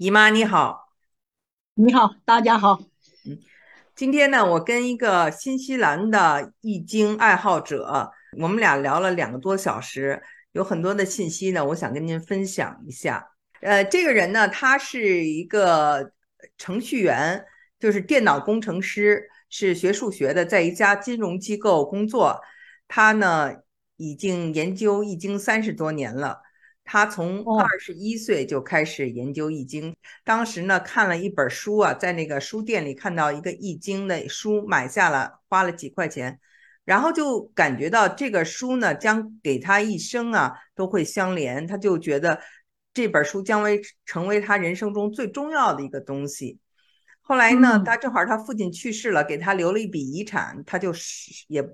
姨妈你好，你好，大家好。嗯今天呢，我跟一个新西兰的易经爱好者，我们俩聊了两个多小时，有很多的信息呢，我想跟您分享一下。呃，这个人呢，他是一个程序员，就是电脑工程师，是学数学的，在一家金融机构工作。他呢，已经研究易经三十多年了。他从二十一岁就开始研究易经，当时呢看了一本书啊，在那个书店里看到一个易经的书，买下了，花了几块钱，然后就感觉到这个书呢将给他一生啊都会相连，他就觉得这本书将为成为他人生中最重要的一个东西。后来呢，他正好他父亲去世了，给他留了一笔遗产，他就是也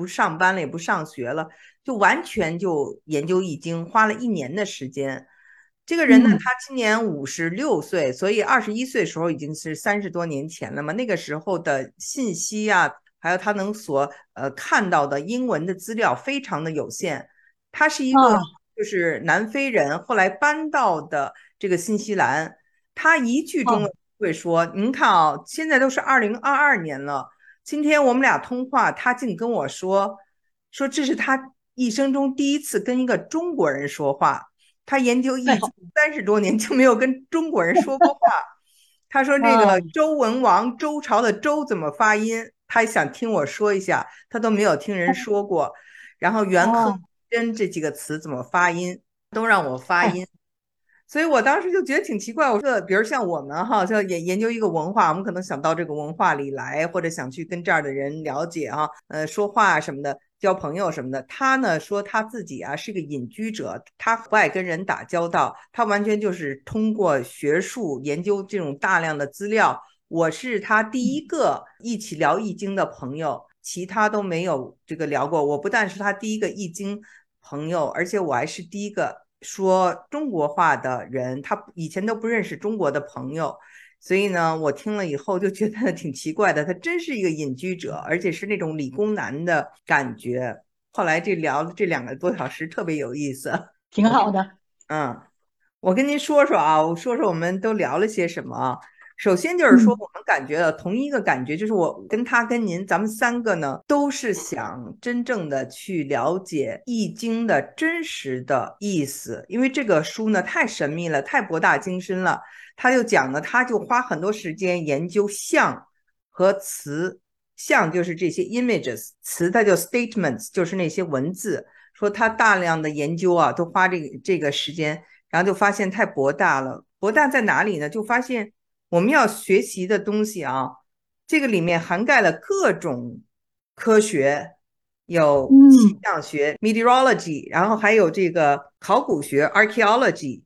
不上班了，也不上学了。就完全就研究易经，花了一年的时间。这个人呢，他今年五十六岁，所以二十一岁时候已经是三十多年前了嘛。那个时候的信息啊，还有他能所呃看到的英文的资料非常的有限。他是一个就是南非人，后来搬到的这个新西兰。他一句中文会说：“您看啊，现在都是二零二二年了，今天我们俩通话，他竟跟我说说这是他。”一生中第一次跟一个中国人说话，他研究易经三十多年就没有跟中国人说过话。他说：“那个周文王周朝的周怎么发音？他想听我说一下，他都没有听人说过。然后元亨真这几个词怎么发音，都让我发音。所以我当时就觉得挺奇怪。我说，比如像我们哈，像研研究一个文化，我们可能想到这个文化里来，或者想去跟这儿的人了解哈，呃，说话什么的。”交朋友什么的，他呢说他自己啊是个隐居者，他不爱跟人打交道，他完全就是通过学术研究这种大量的资料。我是他第一个一起聊易经的朋友，其他都没有这个聊过。我不但是他第一个易经朋友，而且我还是第一个说中国话的人，他以前都不认识中国的朋友。所以呢，我听了以后就觉得挺奇怪的，他真是一个隐居者，而且是那种理工男的感觉。后来这聊了这两个多小时特别有意思，挺好的。嗯，我跟您说说啊，我说说我们都聊了些什么。首先就是说，我们感觉到同一个感觉，就是我跟他跟您，咱们三个呢，都是想真正的去了解《易经》的真实的意思，因为这个书呢太神秘了，太博大精深了。他就讲呢，他就花很多时间研究象和词，象就是这些 images，词它叫 statements，就是那些文字。说他大量的研究啊，都花这个这个时间，然后就发现太博大了。博大在哪里呢？就发现。我们要学习的东西啊，这个里面涵盖了各种科学，有气象学 （meteorology），然后还有这个考古学 （archaeology），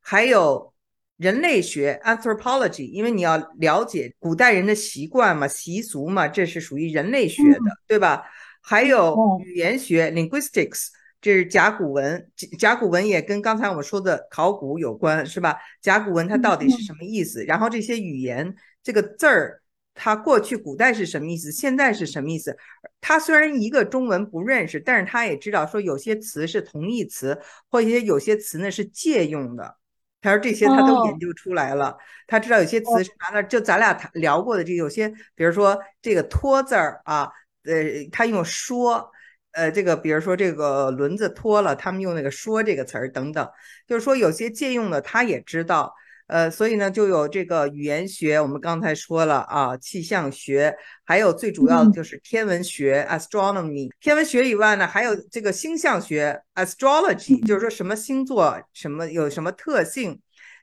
还有人类学 （anthropology）。因为你要了解古代人的习惯嘛、习俗嘛，这是属于人类学的，对吧？还有语言学 （linguistics）。这是甲骨文，甲骨文也跟刚才我们说的考古有关，是吧？甲骨文它到底是什么意思？然后这些语言，这个字儿，它过去古代是什么意思？现在是什么意思？他虽然一个中文不认识，但是他也知道说有些词是同义词，或者有些词呢是借用的。他说这些他都研究出来了，他知道有些词是拿那，就咱俩谈聊过的这有些，比如说这个托字儿啊，呃，他用说。呃，这个比如说这个轮子脱了，他们用那个“说”这个词儿等等，就是说有些借用的他也知道。呃，所以呢，就有这个语言学，我们刚才说了啊，气象学，还有最主要的就是天文学 （astronomy）。天文学以外呢，还有这个星象学 （astrology），就是说什么星座什么有什么特性，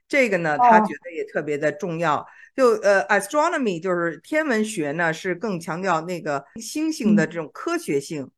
这个呢，他觉得也特别的重要。就呃，astronomy 就是天文学呢，是更强调那个星星的这种科学性。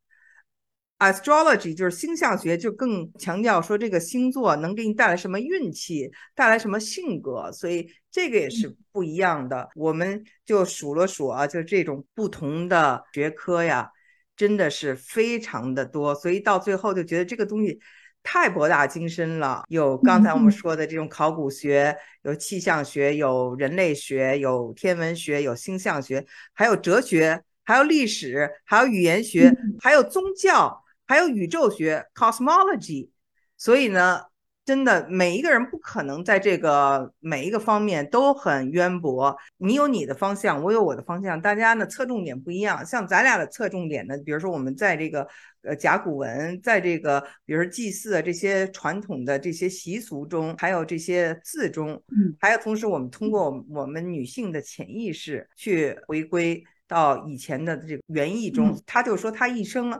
Astrology 就是星象学，就更强调说这个星座能给你带来什么运气，带来什么性格，所以这个也是不一样的。我们就数了数啊，就这种不同的学科呀，真的是非常的多，所以到最后就觉得这个东西太博大精深了。有刚才我们说的这种考古学，有气象学，有人类学，有天文学，有星象学，还有哲学，还有历史，还有语言学，还有宗教。还有宇宙学 （cosmology），所以呢，真的每一个人不可能在这个每一个方面都很渊博。你有你的方向，我有我的方向，大家呢侧重点不一样。像咱俩的侧重点呢，比如说我们在这个呃甲骨文，在这个比如说祭祀啊这些传统的这些习俗中，还有这些字中，还有同时我们通过我们女性的潜意识去回归到以前的这个原意中。他就说他一生。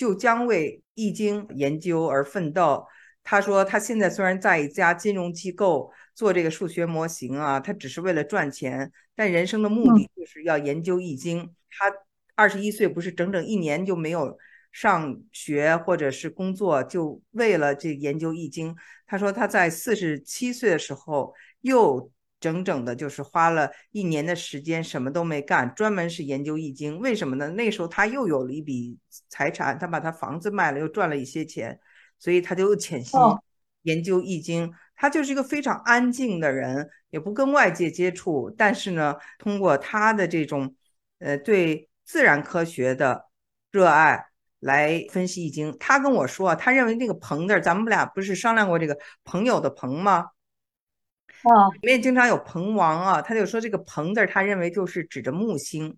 就将为《易经》研究而奋斗。他说，他现在虽然在一家金融机构做这个数学模型啊，他只是为了赚钱，但人生的目的就是要研究《易经》。他二十一岁，不是整整一年就没有上学或者是工作，就为了这研究《易经》。他说，他在四十七岁的时候又。整整的，就是花了一年的时间，什么都没干，专门是研究易经。为什么呢？那时候他又有了一笔财产，他把他房子卖了，又赚了一些钱，所以他就潜心研究易经。他就是一个非常安静的人，也不跟外界接触，但是呢，通过他的这种呃对自然科学的热爱来分析易经。他跟我说，他认为那个“朋”字，咱们俩不是商量过这个朋友的“朋”吗？啊，里面经常有彭王啊，他就说这个彭字，他认为就是指着木星，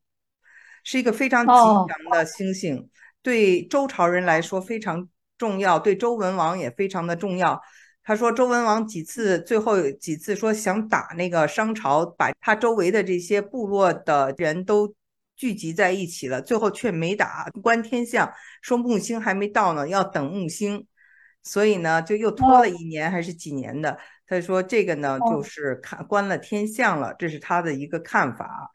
是一个非常吉祥的星星，对周朝人来说非常重要，对周文王也非常的重要。他说周文王几次最后几次说想打那个商朝，把他周围的这些部落的人都聚集在一起了，最后却没打。观天象说木星还没到呢，要等木星，所以呢就又拖了一年还是几年的。他说：“这个呢，就是看观了天象了，这是他的一个看法。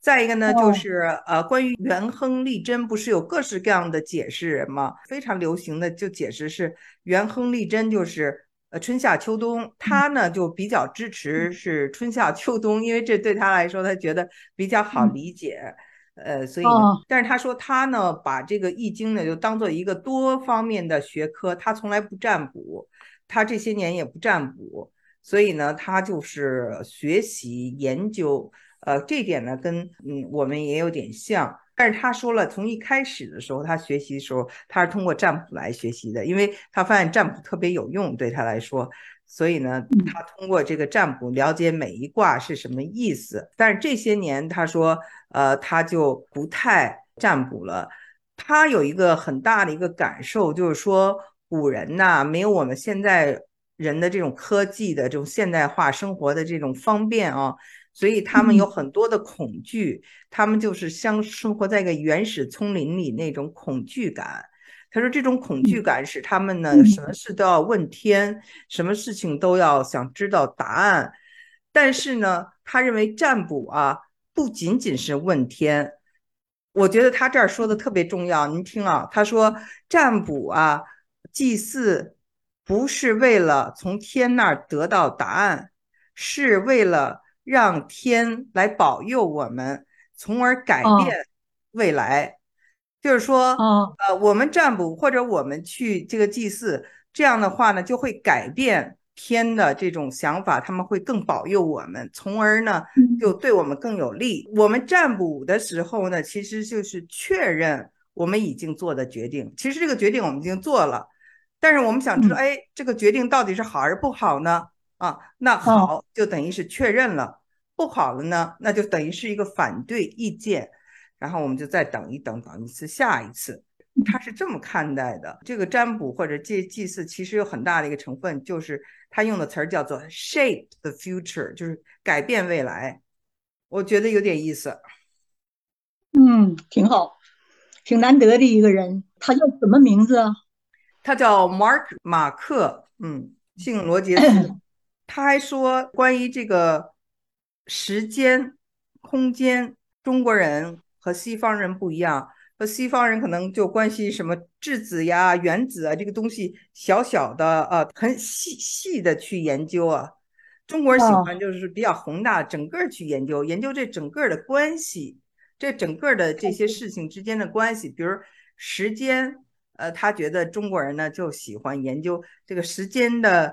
再一个呢，就是呃，关于元亨利贞，不是有各式各样的解释吗？非常流行的就解释是元亨利贞就是呃春夏秋冬。他呢就比较支持是春夏秋冬，因为这对他来说他觉得比较好理解。呃，所以，但是他说他呢把这个易经呢就当做一个多方面的学科，他从来不占卜，他这些年也不占卜。”所以呢，他就是学习研究，呃，这点呢跟嗯我们也有点像。但是他说了，从一开始的时候，他学习的时候，他是通过占卜来学习的，因为他发现占卜特别有用，对他来说。所以呢，他通过这个占卜了解每一卦是什么意思。但是这些年，他说，呃，他就不太占卜了。他有一个很大的一个感受，就是说古人呐，没有我们现在。人的这种科技的这种现代化生活的这种方便啊，所以他们有很多的恐惧，他们就是像生活在一个原始丛林里那种恐惧感。他说这种恐惧感使他们呢，什么事都要问天，什么事情都要想知道答案。但是呢，他认为占卜啊，不仅仅是问天。我觉得他这儿说的特别重要，您听啊，他说占卜啊，祭祀。不是为了从天那儿得到答案，是为了让天来保佑我们，从而改变未来。就是说，呃，我们占卜或者我们去这个祭祀，这样的话呢，就会改变天的这种想法，他们会更保佑我们，从而呢，就对我们更有利。我们占卜的时候呢，其实就是确认我们已经做的决定。其实这个决定我们已经做了。但是我们想知道，哎，这个决定到底是好还是不好呢？啊，那好就等于是确认了，不好了呢，那就等于是一个反对意见，然后我们就再等一等，等一次下一次，他是这么看待的。这个占卜或者祭祭祀其实有很大的一个成分，就是他用的词儿叫做 shape the future，就是改变未来。我觉得有点意思。嗯，挺好，挺难得的一个人。他叫什么名字啊？他叫 Mark 马克，嗯，姓罗杰斯。他还说，关于这个时间、空间，中国人和西方人不一样。和西方人可能就关系什么质子呀、原子啊，这个东西小小的啊，很细细的去研究啊。中国人喜欢就是比较宏大，整个去研究，研究这整个的关系，这整个的这些事情之间的关系，比如时间。呃，他觉得中国人呢就喜欢研究这个时间的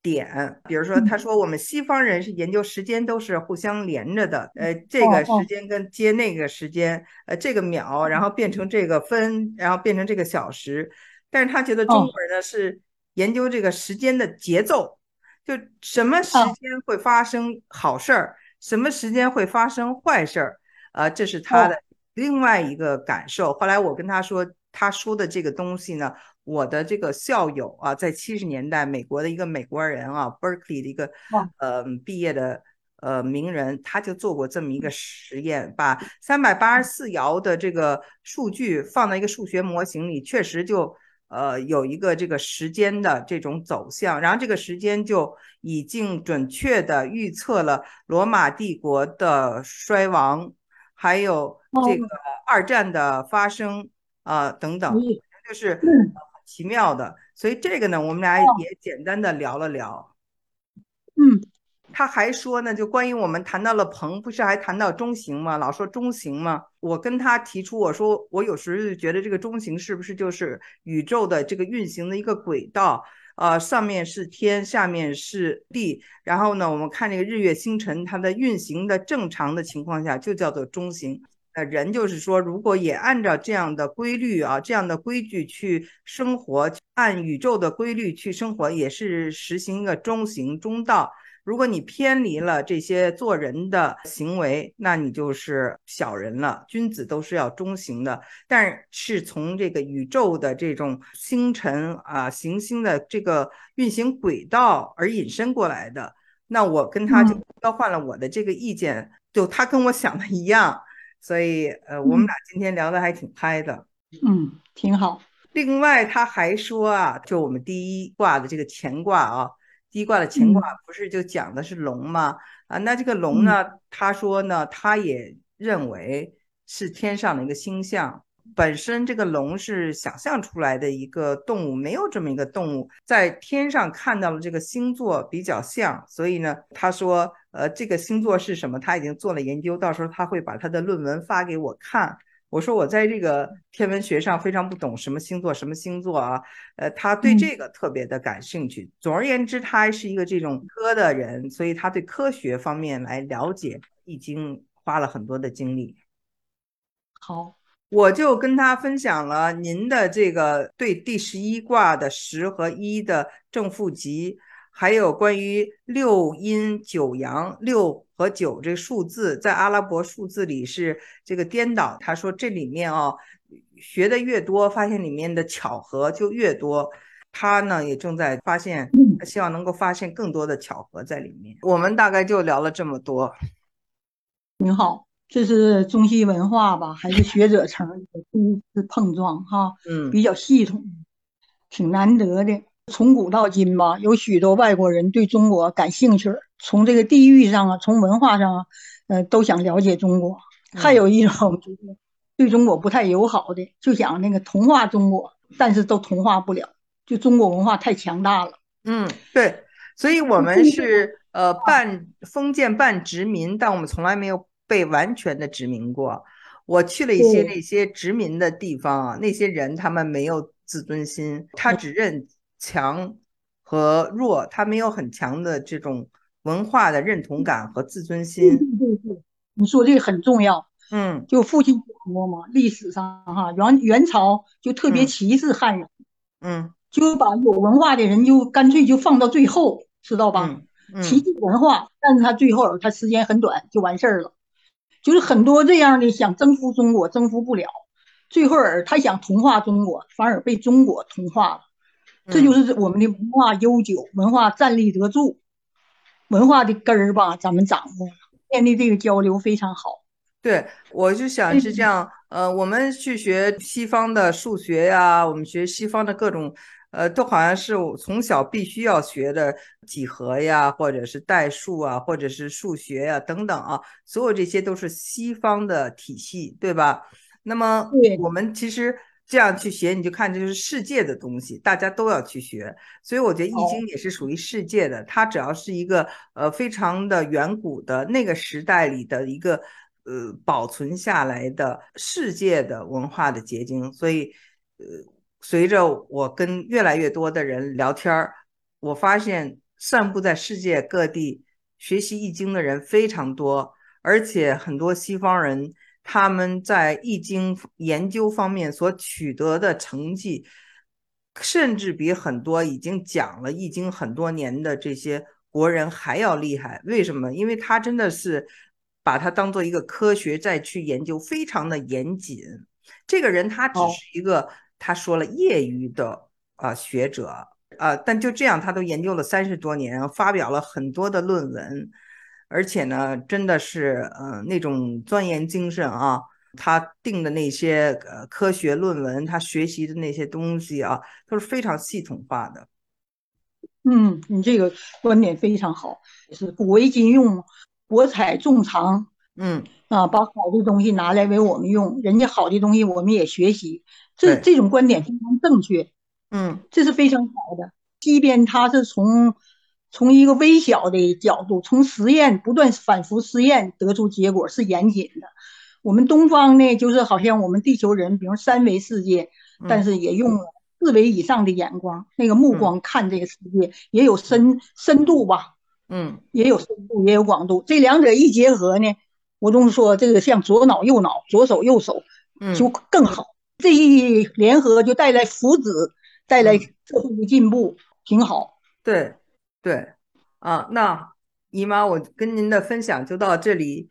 点，比如说，他说我们西方人是研究时间都是互相连着的，呃，这个时间跟接那个时间，呃，这个秒，然后变成这个分，然后变成这个小时，但是他觉得中国人呢是研究这个时间的节奏，就什么时间会发生好事儿，什么时间会发生坏事儿，呃，这是他的另外一个感受。后来我跟他说，他说的这个东西呢，我的这个校友啊，在七十年代美国的一个美国人啊，Berkeley 的一个呃毕业的。呃，名人他就做过这么一个实验，把三百八十四爻的这个数据放在一个数学模型里，确实就呃有一个这个时间的这种走向，然后这个时间就已经准确的预测了罗马帝国的衰亡，还有这个二战的发生啊等等，就是很奇妙的。所以这个呢，我们俩也简单的聊了聊，嗯。他还说呢，就关于我们谈到了鹏，不是还谈到中型吗？老说中型吗？我跟他提出，我说我有时就觉得这个中型是不是就是宇宙的这个运行的一个轨道？呃，上面是天，下面是地，然后呢，我们看这个日月星辰，它的运行的正常的情况下就叫做中型。呃，人就是说，如果也按照这样的规律啊，这样的规矩去生活，按宇宙的规律去生活，也是实行一个中行中道。如果你偏离了这些做人的行为，那你就是小人了。君子都是要中行的，但是从这个宇宙的这种星辰啊、行星的这个运行轨道而引申过来的。那我跟他就交换了我的这个意见，就他跟我想的一样，所以呃，我们俩今天聊的还挺嗨的，嗯，挺好。另外他还说啊，就我们第一卦的这个乾卦啊。第一卦的乾卦不是就讲的是龙吗？啊，那这个龙呢？他说呢，他也认为是天上的一个星象。本身这个龙是想象出来的一个动物，没有这么一个动物在天上看到了这个星座比较像，所以呢，他说，呃，这个星座是什么？他已经做了研究，到时候他会把他的论文发给我看。我说我在这个天文学上非常不懂什么星座什么星座啊，呃，他对这个特别的感兴趣。总而言之，他是一个这种科的人，所以他对科学方面来了解已经花了很多的精力。好，我就跟他分享了您的这个对第十一卦的十和一的正负极。还有关于六阴九阳，六和九这数字在阿拉伯数字里是这个颠倒。他说这里面啊，学的越多，发现里面的巧合就越多。他呢也正在发现，希望能够发现更多的巧合在里面。我们大概就聊了这么多。您好，这是中西文化吧？还是学者层第一次碰撞哈？嗯，比较系统，挺难得的。从古到今吧，有许多外国人对中国感兴趣，从这个地域上啊，从文化上啊，呃，都想了解中国。还有一种就是对中国不太友好的，就想那个同化中国，但是都同化不了，就中国文化太强大了。嗯，对，所以我们是呃半封建半殖民，但我们从来没有被完全的殖民过。我去了一些那些殖民的地方啊，那些人他们没有自尊心，他只认。强和弱，他没有很强的这种文化的认同感和自尊心。对对，你说这个很重要。嗯，就父亲说嘛，历史上哈元元朝就特别歧视汉人。嗯，就把有文化的人就干脆就放到最后，知道吧？歧视文化，但是他最后他时间很短就完事儿了。就是很多这样的想征服中国，征服不了，最后儿他想同化中国，反而被中国同化了。这就是我们的文化悠久，文化站立得住，文化的根儿吧，咱们掌握了，建立这个交流非常好。对，我就想是这样，呃，我们去学西方的数学呀，我们学西方的各种，呃，都好像是我从小必须要学的几何呀，或者是代数啊，或者是数学呀等等啊，所有这些都是西方的体系，对吧？那么我们其实。这样去学，你就看这就是世界的东西，大家都要去学。所以我觉得《易经》也是属于世界的，它只要是一个呃非常的远古的那个时代里的一个呃保存下来的世界的文化的结晶。所以，呃，随着我跟越来越多的人聊天儿，我发现散布在世界各地学习《易经》的人非常多，而且很多西方人。他们在易经研究方面所取得的成绩，甚至比很多已经讲了《易经》很多年的这些国人还要厉害。为什么？因为他真的是把它当做一个科学再去研究，非常的严谨。这个人他只是一个，他说了业余的啊学者啊，但就这样，他都研究了三十多年，发表了很多的论文，而且呢，真的是呃那种钻研精神啊。他定的那些呃科学论文，他学习的那些东西啊，都是非常系统化的。嗯，你这个观点非常好，是古为今用，博采众长。嗯啊，把好的东西拿来为我们用，人家好的东西我们也学习，这这种观点非常正确。嗯，这是非常好的。即便他是从从一个微小的角度，从实验不断反复试验得出结果是严谨的。我们东方呢，就是好像我们地球人，比如三维世界，但是也用了四维以上的眼光，那个目光看这个世界也有深深度吧？嗯，也有深度，也有广度。这两者一结合呢，我总说这个像左脑右脑，左手右手，就更好。这一联合就带来福祉，带来社会的进步，挺好。对，对，啊，那姨妈，我跟您的分享就到这里。